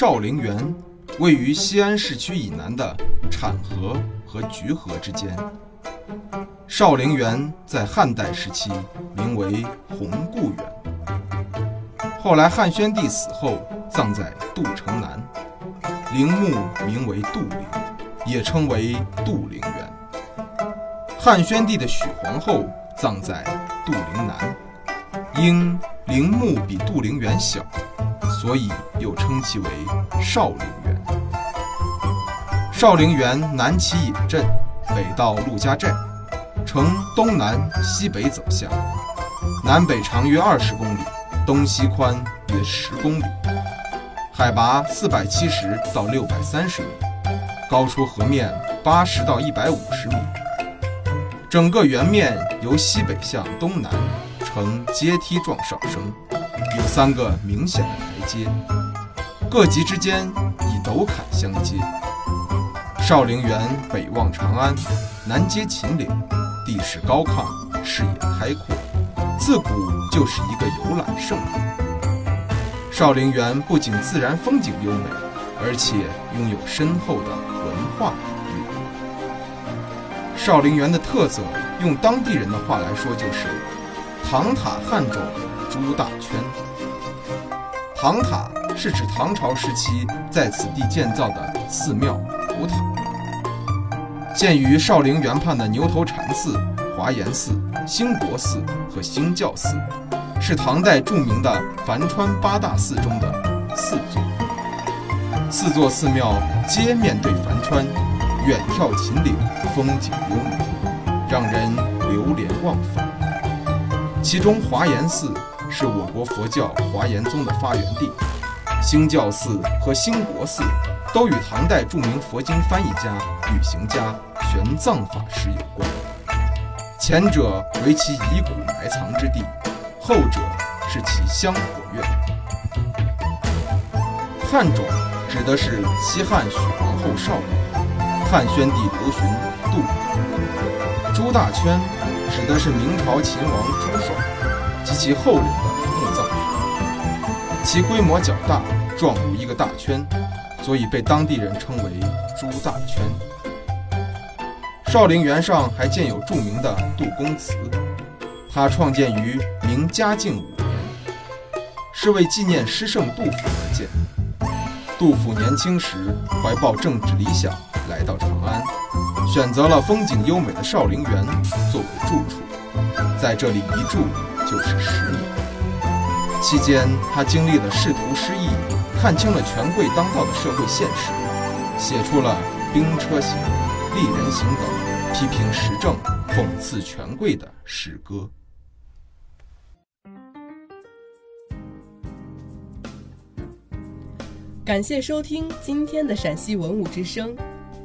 少陵园位于西安市区以南的浐河和橘河之间。少陵园在汉代时期名为弘固园，后来汉宣帝死后葬在杜城南，陵墓名为杜陵，也称为杜陵园。汉宣帝的许皇后葬在杜陵南，因陵墓比杜陵园小。所以又称其为少陵园。少陵园南起颍镇，北到陆家寨，呈东南西北走向，南北长约二十公里，东西宽约十公里，海拔四百七十到六百三十米，高出河面八十到一百五十米。整个园面由西北向东南呈阶梯状上升，有三个明显的。台阶各级之间以陡坎相接。少陵园北望长安，南接秦岭，地势高亢，视野开阔，自古就是一个游览胜地。少陵园不仅自然风景优美，而且拥有深厚的文化底蕴。少陵园的特色，用当地人的话来说，就是唐塔汉冢朱大圈。唐塔是指唐朝时期在此地建造的寺庙古塔，建于少陵园畔的牛头禅寺、华严寺、兴国寺和兴教寺，是唐代著名的樊川八大寺中的四座。四座寺庙皆面对樊川，远眺秦岭，风景优美，让人流连忘返。其中华严寺。是我国佛教华严宗的发源地，兴教寺和兴国寺都与唐代著名佛经翻译家、旅行家玄奘法师有关。前者为其遗骨埋藏之地，后者是其香火院。汉冢指的是西汉许皇后少陵，汉宣帝刘询杜。朱大圈指的是明朝秦王朱爽。及其后人的墓葬群，其规模较大，状如一个大圈，所以被当地人称为“朱大圈”。少陵园上还建有著名的杜公祠，它创建于明嘉靖五年，是为纪念诗圣杜甫而建。杜甫年轻时怀抱政治理想，来到长安，选择了风景优美的少陵园作为住处，在这里一住。就是十年，期间他经历了仕途失意，看清了权贵当道的社会现实，写出了《兵车行》《丽人行》等批评时政、讽刺权贵的诗歌。感谢收听今天的陕西文物之声。